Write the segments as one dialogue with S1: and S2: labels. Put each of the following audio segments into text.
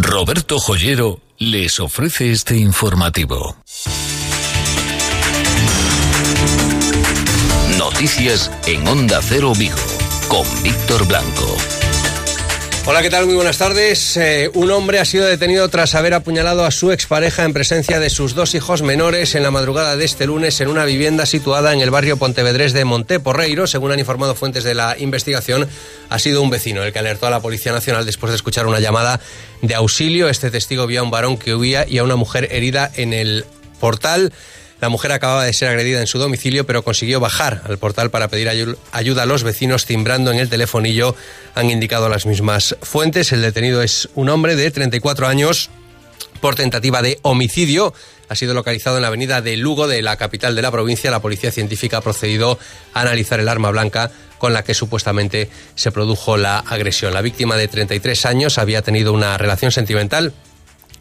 S1: Roberto Joyero les ofrece este informativo. Noticias en Onda Cero Vigo con Víctor Blanco.
S2: Hola, ¿qué tal? Muy buenas tardes. Eh, un hombre ha sido detenido tras haber apuñalado a su expareja en presencia de sus dos hijos menores en la madrugada de este lunes en una vivienda situada en el barrio Pontevedrés de Monteporreiro. Según han informado fuentes de la investigación, ha sido un vecino el que alertó a la Policía Nacional después de escuchar una llamada de auxilio. Este testigo vio a un varón que huía y a una mujer herida en el portal. La mujer acababa de ser agredida en su domicilio, pero consiguió bajar al portal para pedir ayuda a los vecinos, timbrando en el telefonillo, han indicado las mismas fuentes. El detenido es un hombre de 34 años por tentativa de homicidio. Ha sido localizado en la avenida de Lugo, de la capital de la provincia. La policía científica ha procedido a analizar el arma blanca con la que supuestamente se produjo la agresión. La víctima de 33 años había tenido una relación sentimental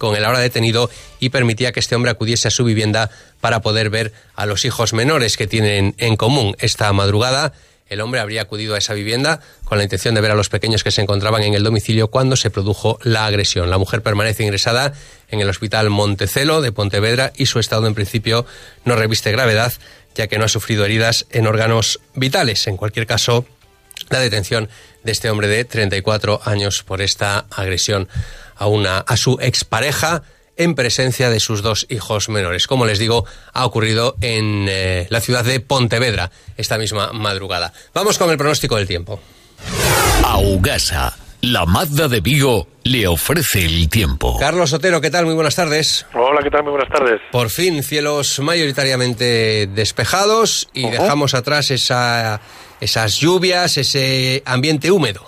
S2: con el ahora detenido y permitía que este hombre acudiese a su vivienda para poder ver a los hijos menores que tienen en común. Esta madrugada el hombre habría acudido a esa vivienda con la intención de ver a los pequeños que se encontraban en el domicilio cuando se produjo la agresión. La mujer permanece ingresada en el Hospital Montecelo de Pontevedra y su estado en principio no reviste gravedad ya que no ha sufrido heridas en órganos vitales. En cualquier caso, la detención de este hombre de 34 años por esta agresión a, una, a su expareja en presencia de sus dos hijos menores. Como les digo, ha ocurrido en eh, la ciudad de Pontevedra esta misma madrugada. Vamos con el pronóstico del tiempo.
S1: Augasa, la Mazda de Vigo, le ofrece el tiempo.
S2: Carlos Otero, ¿qué tal? Muy buenas tardes.
S3: Hola, ¿qué tal? Muy buenas tardes.
S2: Por fin, cielos mayoritariamente despejados y dejamos atrás esa, esas lluvias, ese ambiente húmedo.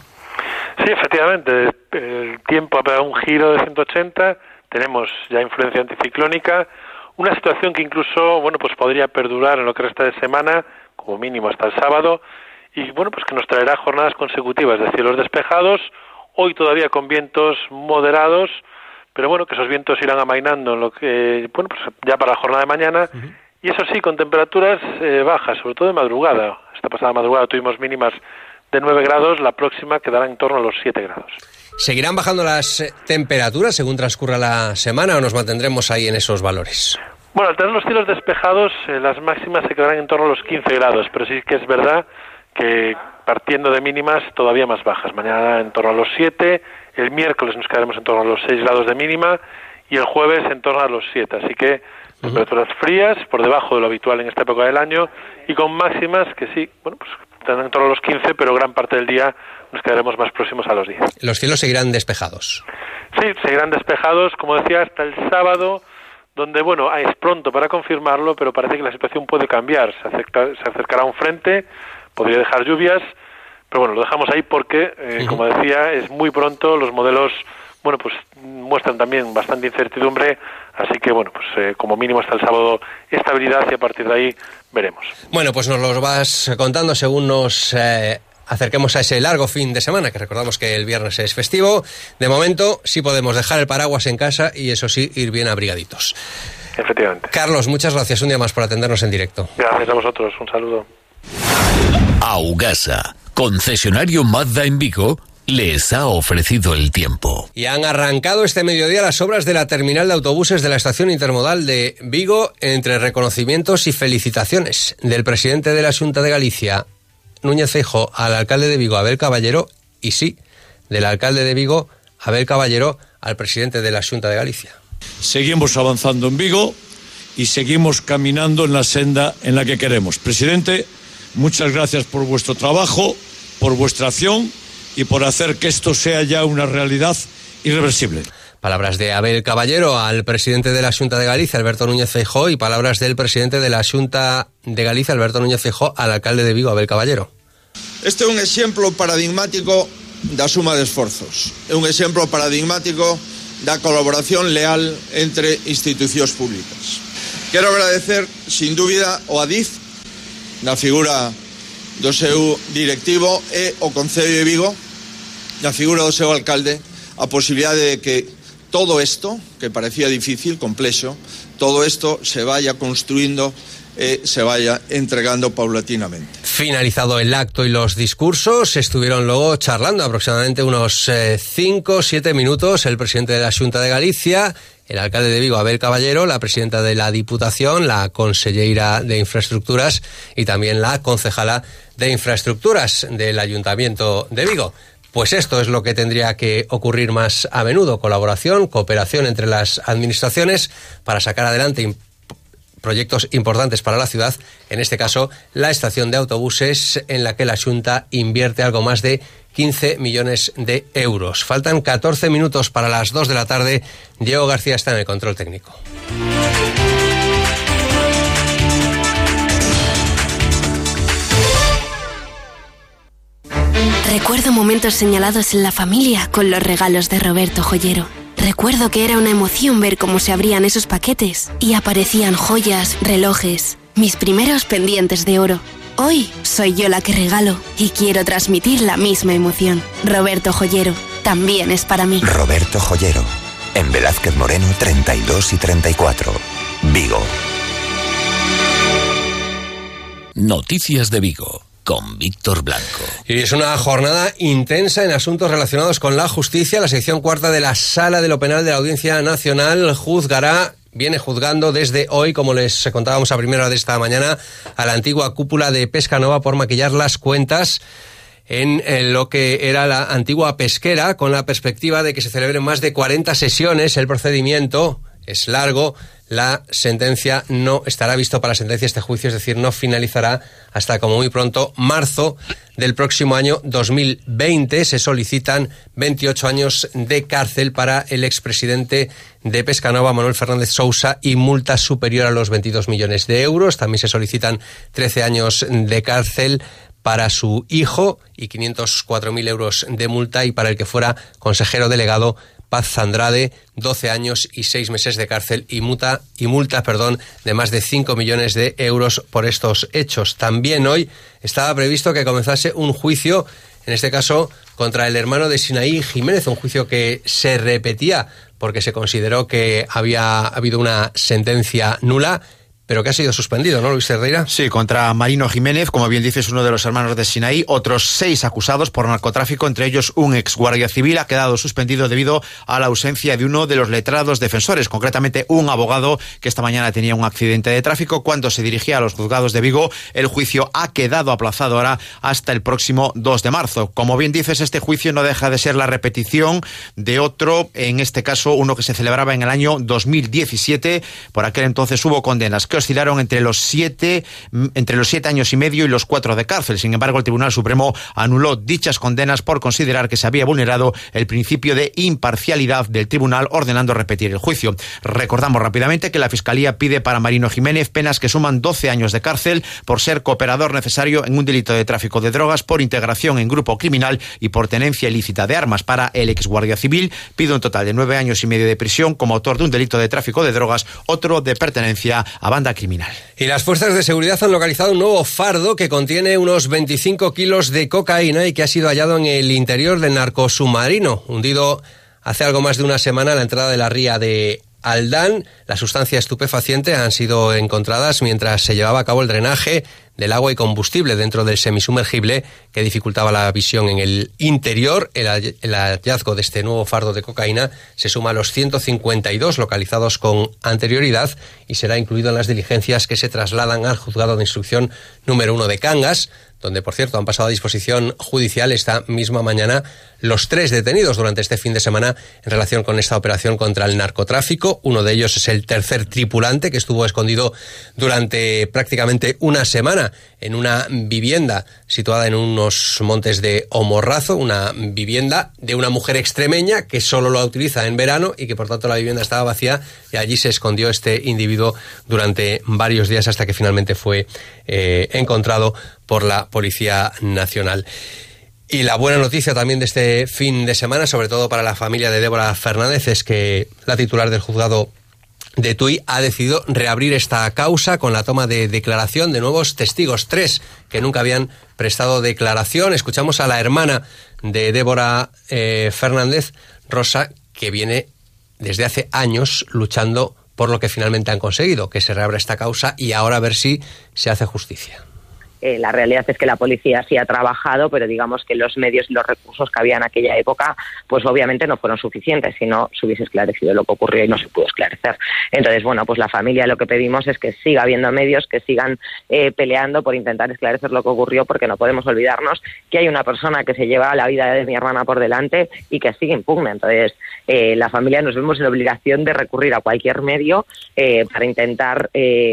S3: Sí, efectivamente, el tiempo ha pegado un giro de 180, tenemos ya influencia anticiclónica, una situación que incluso, bueno, pues podría perdurar en lo que resta de semana, como mínimo hasta el sábado, y bueno, pues que nos traerá jornadas consecutivas de cielos despejados, hoy todavía con vientos moderados, pero bueno, que esos vientos irán amainando en lo que, bueno, pues ya para la jornada de mañana, y eso sí, con temperaturas eh, bajas, sobre todo de madrugada. Esta pasada madrugada tuvimos mínimas de 9 grados, la próxima quedará en torno a los 7 grados.
S2: ¿Seguirán bajando las eh, temperaturas según transcurra la semana o nos mantendremos ahí en esos valores?
S3: Bueno, al tener los cielos despejados, eh, las máximas se quedarán en torno a los 15 grados, pero sí que es verdad que partiendo de mínimas todavía más bajas. Mañana en torno a los 7, el miércoles nos quedaremos en torno a los 6 grados de mínima y el jueves en torno a los 7. Así que temperaturas frías, por debajo de lo habitual en esta época del año y con máximas que sí, bueno, pues tendrán en torno a los 15, pero gran parte del día nos quedaremos más próximos a los 10.
S2: Los cielos seguirán despejados.
S3: Sí, seguirán despejados, como decía, hasta el sábado, donde, bueno, es pronto para confirmarlo, pero parece que la situación puede cambiar. Se, se acercará un frente, podría dejar lluvias, pero bueno, lo dejamos ahí porque, eh, como decía, es muy pronto, los modelos bueno, pues muestran también bastante incertidumbre, así que bueno, pues eh, como mínimo hasta el sábado estabilidad y a partir de ahí veremos.
S2: Bueno, pues nos lo vas contando según nos eh, acerquemos a ese largo fin de semana, que recordamos que el viernes es festivo. De momento sí podemos dejar el paraguas en casa y eso sí, ir bien abrigaditos.
S3: Efectivamente.
S2: Carlos, muchas gracias un día más por atendernos en directo.
S3: Gracias a vosotros, un saludo.
S1: Augasa, concesionario Mazda en Vigo les ha ofrecido el tiempo.
S2: Y han arrancado este mediodía las obras de la terminal de autobuses de la estación intermodal de Vigo entre reconocimientos y felicitaciones del presidente de la Junta de Galicia, Núñez Feijo, al alcalde de Vigo, Abel Caballero, y sí, del alcalde de Vigo, Abel Caballero, al presidente de la Junta de Galicia.
S4: Seguimos avanzando en Vigo y seguimos caminando en la senda en la que queremos. Presidente, muchas gracias por vuestro trabajo, por vuestra acción y por hacer que esto sea ya una realidad irreversible.
S2: Palabras de Abel Caballero al presidente de la Junta de Galicia, Alberto Núñez Feijó, y palabras del presidente de la Junta de Galicia, Alberto Núñez Feijó, al alcalde de Vigo, Abel Caballero.
S5: Este é un exemplo paradigmático da suma de esforzos. É un exemplo paradigmático da colaboración leal entre institucións públicas. Quero agradecer, sin dúbida, o ADIF, na figura do seu directivo e o Concello de Vigo, na figura do seu alcalde, a posibilidade de que todo isto, que parecía difícil, complexo, todo isto se vaya construindo eh, se vaya entregando paulatinamente.
S2: Finalizado el acto y los discursos, estuvieron luego charlando aproximadamente unos 5 o 7 minutos el presidente de la Junta de Galicia, el alcalde de Vigo, Abel Caballero, la presidenta de la Diputación, la consellera de Infraestructuras y también la concejala de Infraestructuras del Ayuntamiento de Vigo. Pues esto es lo que tendría que ocurrir más a menudo, colaboración, cooperación entre las administraciones para sacar adelante proyectos importantes para la ciudad, en este caso la estación de autobuses en la que la Junta invierte algo más de 15 millones de euros. Faltan 14 minutos para las 2 de la tarde. Diego García está en el control técnico.
S6: Recuerdo momentos señalados en la familia con los regalos de Roberto Joyero. Recuerdo que era una emoción ver cómo se abrían esos paquetes y aparecían joyas, relojes, mis primeros pendientes de oro. Hoy soy yo la que regalo y quiero transmitir la misma emoción. Roberto Joyero, también es para mí.
S7: Roberto Joyero, en Velázquez Moreno 32 y 34, Vigo.
S1: Noticias de Vigo con Víctor Blanco.
S2: Y es una jornada intensa en asuntos relacionados con la justicia. La sección cuarta de la Sala de lo Penal de la Audiencia Nacional juzgará viene juzgando desde hoy, como les contábamos a primera de esta mañana, a la antigua cúpula de Pesca Nova por maquillar las cuentas en, lo que era la antigua pesquera, con la perspectiva de que se celebren más de 40 sesiones. El procedimiento es largo, la sentencia no estará visto para sentencia este juicio, es decir, no finalizará hasta como muy pronto marzo del próximo año 2020. Se solicitan 28 años de cárcel para el expresidente de Pescanova, Manuel Fernández Sousa, y multa superior a los 22 millones de euros. También se solicitan 13 años de cárcel para su hijo y 504.000 euros de multa y para el que fuera consejero delegado Paz Zandrade, 12 años y 6 meses de cárcel y multa, y multa perdón, de más de 5 millones de euros por estos hechos. También hoy estaba previsto que comenzase un juicio, en este caso contra el hermano de Sinaí Jiménez, un juicio que se repetía porque se consideró que había habido una sentencia nula pero que ha sido suspendido, ¿no, Luis Herrera?
S8: Sí, contra Marino Jiménez, como bien dices, uno de los hermanos de Sinaí, otros seis acusados por narcotráfico, entre ellos un ex guardia civil, ha quedado suspendido debido a la ausencia de uno de los letrados defensores, concretamente un abogado que esta mañana tenía un accidente de tráfico cuando se dirigía a los juzgados de Vigo. El juicio ha quedado aplazado ahora hasta el próximo 2 de marzo. Como bien dices, este juicio no deja de ser la repetición de otro, en este caso uno que se celebraba en el año 2017. Por aquel entonces hubo condenas oscilaron entre los siete, entre los siete años y medio y los cuatro de cárcel. Sin embargo, el Tribunal Supremo anuló dichas condenas por considerar que se había vulnerado el principio de imparcialidad del tribunal, ordenando repetir el juicio. Recordamos rápidamente que la Fiscalía pide para Marino Jiménez penas que suman 12 años de cárcel por ser cooperador necesario en un delito de tráfico de drogas, por integración en grupo criminal y por tenencia ilícita de armas. Para el ex guardia civil pide un total de nueve años y medio de prisión como autor de un delito de tráfico de drogas, otro de pertenencia a banda criminal.
S2: Y las fuerzas de seguridad han localizado un nuevo fardo que contiene unos 25 kilos de cocaína y que ha sido hallado en el interior del narcosubmarino, hundido hace algo más de una semana a la entrada de la ría de Aldán. La sustancia estupefaciente han sido encontradas mientras se llevaba a cabo el drenaje del agua y combustible dentro del semisumergible que dificultaba la visión en el interior. El, hallazgo de este nuevo fardo de cocaína se suma a los 152 localizados con anterioridad y será incluido en las diligencias que se trasladan al juzgado de instrucción número uno de Cangas, donde por cierto han pasado a disposición judicial esta misma mañana los tres detenidos durante este fin de semana en relación con esta operación contra el narcotráfico. Uno de ellos es el tercer tripulante que estuvo escondido durante prácticamente una semana en una vivienda situada en unos montes de Omorrazo, una vivienda de una mujer extremeña que solo lo utiliza en verano y que por tanto la vivienda estaba vacía y allí se escondió este individuo durante varios días hasta que finalmente fue eh, encontrado por la Policía Nacional. Y la buena noticia también de este fin de semana, sobre todo para la familia de Débora Fernández, es que la titular del juzgado de Tui ha decidido reabrir esta causa con la toma de declaración de nuevos testigos, tres que nunca habían prestado declaración. Escuchamos a la hermana de Débora eh, Fernández, Rosa, que viene desde hace años luchando por lo que finalmente han conseguido, que se reabra esta causa y ahora a ver si se hace justicia.
S9: Eh, la realidad es que la policía sí ha trabajado, pero digamos que los medios y los recursos que había en aquella época, pues obviamente no fueron suficientes, si no se hubiese esclarecido lo que ocurrió y no se pudo esclarecer. Entonces, bueno, pues la familia lo que pedimos es que siga habiendo medios que sigan eh, peleando por intentar esclarecer lo que ocurrió, porque no podemos olvidarnos que hay una persona que se lleva la vida de mi hermana por delante y que sigue impugna. Entonces, eh, la familia nos vemos en la obligación de recurrir a cualquier medio para intentar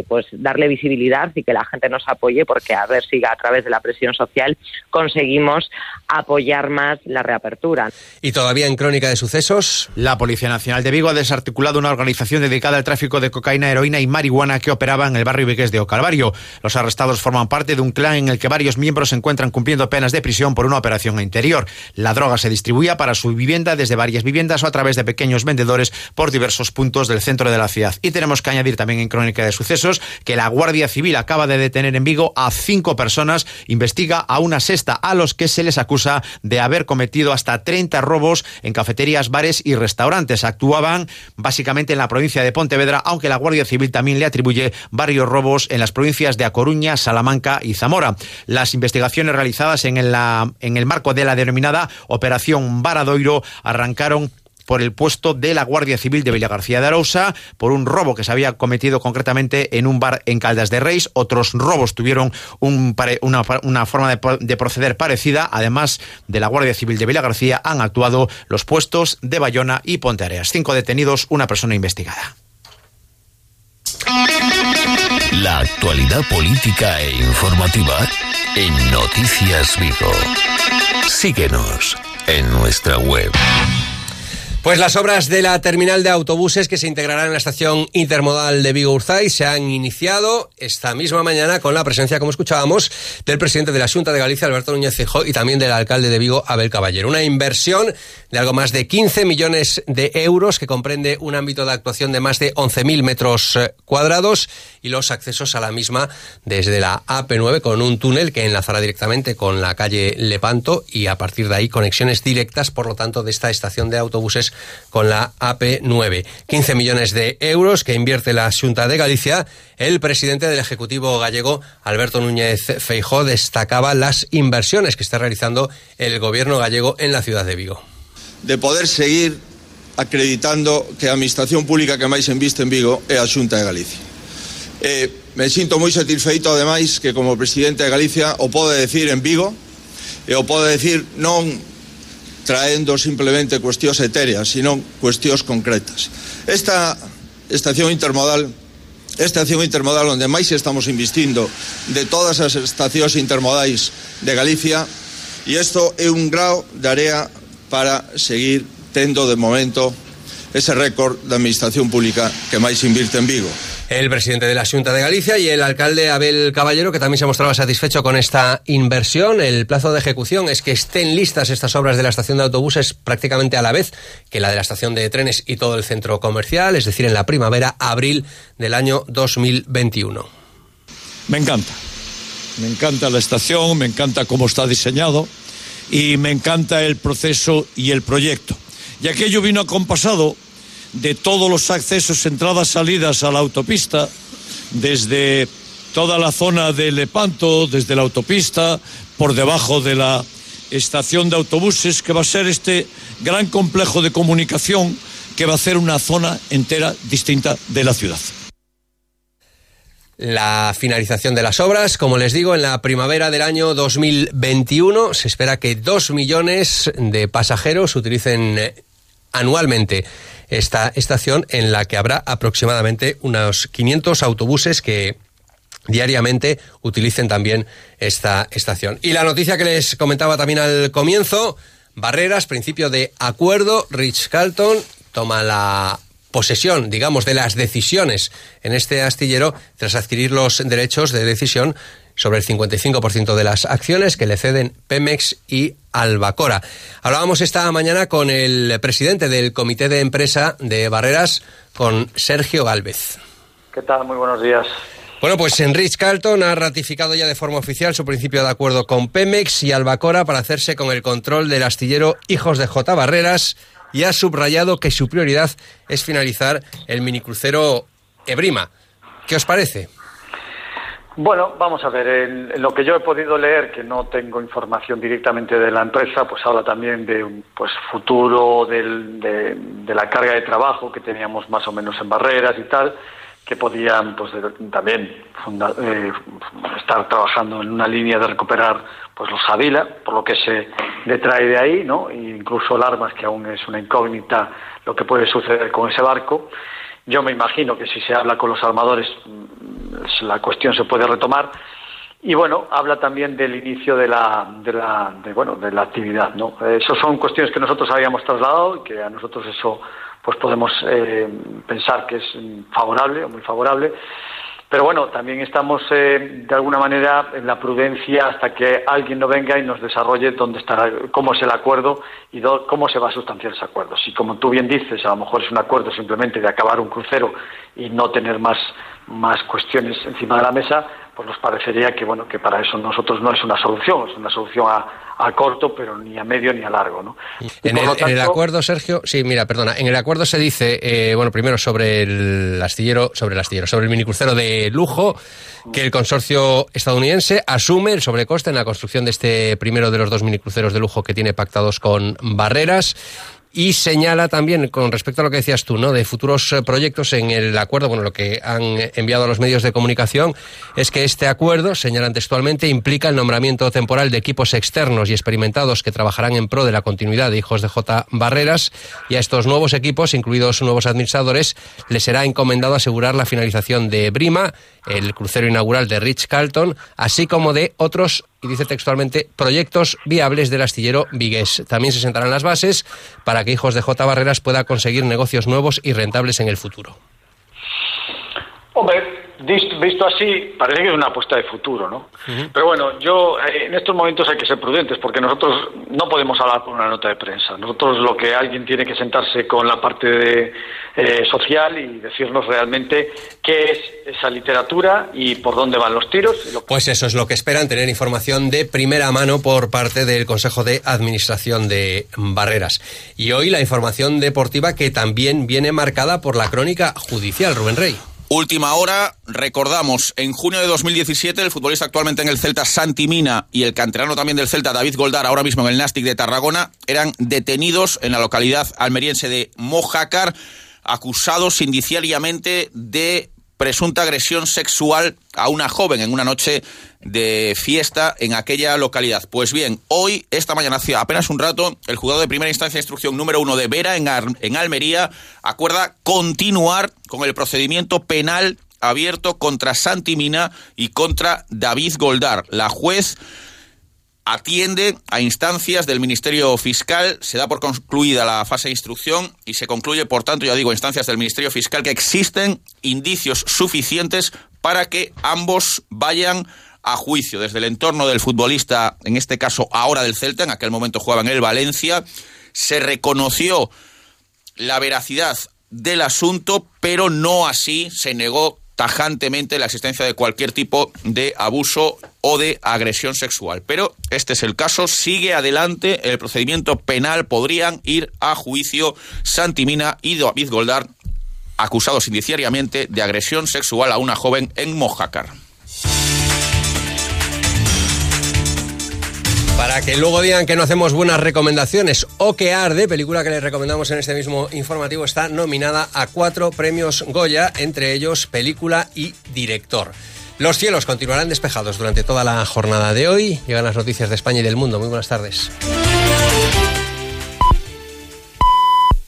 S9: pues darle visibilidad y que la gente nos apoye, porque a ver siga a través de la presión social conseguimos apoyar más la reapertura.
S2: Y todavía en crónica de sucesos.
S8: La Policía Nacional de Vigo ha desarticulado una organización dedicada al tráfico de cocaína, heroína y marihuana que operaba en el barrio Vigués de Ocalvario. Los arrestados forman parte de un clan en el que varios miembros se encuentran cumpliendo penas de prisión por una operación interior. La droga se distribuía para su vivienda desde varias viviendas o a través de pequeños vendedores por diversos puntos del centro de la ciudad. Y tenemos que añadir también en crónica de sucesos que la Guardia Civil acaba de detener en Vigo a cinco personas, investiga a una sexta a los que se les acusa de haber cometido hasta 30 robos en cafeterías, bares y restaurantes. Actuaban básicamente en la provincia de Pontevedra, aunque la Guardia Civil también le atribuye varios robos en las provincias de A Coruña, Salamanca y Zamora. Las investigaciones realizadas en el, en el marco de la denominada Operación Varadoiro arrancaron por el puesto de la Guardia Civil de Villagarcía de Arousa por un robo que se había cometido concretamente en un bar en Caldas de Reis. Otros robos tuvieron una, forma de, proceder parecida. Además de la Guardia Civil de Villagarcía, han actuado los puestos de Bayona y Ponteareas. Cinco detenidos, una persona investigada.
S1: La actualidad política e informativa en Noticias Vigo. Síguenos en nuestra web.
S2: Pues las obras de la terminal de autobuses que se integrará en la estación intermodal de Vigo Urzay se han iniciado esta misma mañana con la presencia, como escuchábamos, del presidente de la Junta de Galicia, Alberto Núñez Feijóo, y también del alcalde de Vigo, Abel Caballero. Una inversión de algo más de 15 millones de euros que comprende un ámbito de actuación de más de 11.000 metros eh, cuadrados y los accesos a la misma desde la AP9 con un túnel que enlazará directamente con la calle Lepanto y a partir de ahí conexiones directas, por lo tanto, de esta estación de autobuses con la AP9. 15 millones de euros que invierte la Junta de Galicia. El presidente del Ejecutivo gallego, Alberto Núñez Feijó, destacaba las inversiones que está realizando el gobierno gallego en la ciudad de Vigo.
S5: De poder seguir acreditando que a administración pública que máis inviste en Vigo é a Xunta de Galicia. Eh, me sinto moi satisfeito, ademais, que como presidente de Galicia o pode decir en Vigo e o decir non traendo simplemente cuestións etéreas, sino cuestións concretas. Esta estación intermodal esta estación intermodal onde máis estamos investindo de todas as estacións intermodais de Galicia e isto é un grau de area para seguir tendo de momento ese récord da administración pública que máis invirte en Vigo
S2: el presidente de la Junta de Galicia y el alcalde Abel Caballero, que también se mostraba satisfecho con esta inversión. El plazo de ejecución es que estén listas estas obras de la estación de autobuses prácticamente a la vez que la de la estación de trenes y todo el centro comercial, es decir, en la primavera, abril del año 2021.
S4: Me encanta. Me encanta la estación, me encanta cómo está diseñado y me encanta el proceso y el proyecto. Y aquello vino acompasado de todos los accesos, entradas, salidas a la autopista, desde toda la zona de Lepanto, desde la autopista, por debajo de la estación de autobuses, que va a ser este gran complejo de comunicación que va a ser una zona entera distinta de la ciudad.
S2: La finalización de las obras, como les digo, en la primavera del año 2021 se espera que dos millones de pasajeros utilicen anualmente esta estación en la que habrá aproximadamente unos 500 autobuses que diariamente utilicen también esta estación. Y la noticia que les comentaba también al comienzo, Barreras, principio de acuerdo, Rich Carlton toma la posesión, digamos, de las decisiones en este astillero tras adquirir los derechos de decisión sobre el 55% de las acciones que le ceden Pemex y Albacora. Hablábamos esta mañana con el presidente del Comité de Empresa de Barreras, con Sergio Galvez.
S10: ¿Qué tal? Muy buenos días.
S2: Bueno, pues Enrich Carlton ha ratificado ya de forma oficial su principio de acuerdo con Pemex y Albacora para hacerse con el control del astillero Hijos de J. Barreras y ha subrayado que su prioridad es finalizar el minicrucero Ebrima. ¿Qué os parece?
S10: Bueno, vamos a ver, en, lo que yo he podido leer, que no tengo información directamente de la empresa, pues habla también de un pues, futuro de, la carga de trabajo que teníamos más o menos en barreras y tal, que podían pues también eh, estar trabajando en una línea de recuperar pues los Javila, por lo que se detrae de ahí, ¿no? E incluso el Armas, que aún es una incógnita lo que puede suceder con ese barco. Yo me imagino que si se habla con los armadores la cuestión se puede retomar. Y bueno, habla también del inicio de la, de la, bueno, de la actividad, ¿no? Esas son cuestiones que nosotros habíamos trasladado y que a nosotros eso pues podemos eh, pensar que es favorable o muy favorable. Pero bueno, también estamos eh, de alguna manera en la prudencia hasta que alguien no venga y nos desarrolle dónde estará, cómo es el acuerdo y cómo se va a sustanciar ese acuerdo. Si, como tú bien dices, a lo mejor es un acuerdo simplemente de acabar un crucero y no tener más, más cuestiones encima de la mesa, pues nos parecería que bueno que para eso nosotros no es una solución, es una solución a, a corto, pero ni a medio ni a largo. ¿no?
S2: En el, acuerdo, Sergio, sí, mira, perdona, en el acuerdo se dice, eh, bueno, primero sobre el astillero, sobre el astillero, sobre el minicrucero de lujo, que el consorcio estadounidense asume el sobrecoste en la construcción de este primero de los dos minicruceros de lujo que tiene pactados con Barreras y señala también, con respecto a lo que decías tú, ¿no? de futuros eh, proyectos en el acuerdo, bueno, lo que han enviado a los medios de comunicación es que este acuerdo, señalan textualmente, implica el nombramiento temporal de equipos externos y experimentados que trabajarán en pro de la continuidad de Hijos de J. Barreras y a estos nuevos equipos, incluidos nuevos administradores, les será encomendado asegurar la finalización de Brima, el crucero inaugural de Rich Carlton, así como de otros y dice textualmente proyectos viables del astillero Vigués. También se sentarán las bases para que Hijos de J. Barreras pueda conseguir negocios nuevos y rentables en el futuro.
S10: Hombre, visto así, parece que es una apuesta de futuro, ¿no? Pero bueno, yo eh, en estos momentos hay que ser prudentes porque nosotros no podemos hablar por una nota de prensa. Nosotros lo que alguien tiene que sentarse con la parte eh, social y decirnos realmente qué es esa literatura y por dónde van los tiros.
S2: Pues eso es lo que esperan, tener información de primera mano por parte del Consejo de Administración de Barreras. Y hoy la información deportiva que también viene marcada por la crónica judicial, Rubén Rey.
S11: Última hora, recordamos, en junio de 2017 el futbolista actualmente en el Celta Santi Mina y el canterano también del Celta David Goldar, ahora mismo en el Nastic de Tarragona, eran detenidos en la localidad almeriense de Mojácar, acusados indiciariamente de presunta agresión sexual a una joven en una noche de fiesta en aquella localidad. Pues bien, hoy, esta mañana, hace apenas un rato, el juzgado de primera instancia de instrucción número uno de Vera, en, en Almería, acuerda continuar con el procedimiento penal abierto contra Santi Mina y contra David Goldar. La juez atiende a instancias del Ministerio Fiscal, se da por concluida la fase de instrucción y se concluye, por tanto, ya digo, instancias del Ministerio Fiscal que existen indicios suficientes para que ambos vayan a juicio. Desde el entorno del futbolista, en este caso ahora del Celta, en aquel momento jugaba en el Valencia, se reconoció la veracidad del asunto, pero no así se negó tajantemente la existencia de cualquier tipo de abuso o de agresión sexual. Pero este es el caso, sigue adelante el procedimiento penal, podrían ir a juicio Santimina y David Goldar, acusados indiciariamente de agresión sexual a una joven en Mojácar.
S2: Para que luego digan que no hacemos buenas recomendaciones o que Arde, película que les recomendamos en este mismo informativo, está nominada a cuatro premios Goya, entre ellos película y director. Los cielos continuarán despejados durante toda la jornada de hoy. Llegan las noticias de España y del mundo. Muy buenas tardes.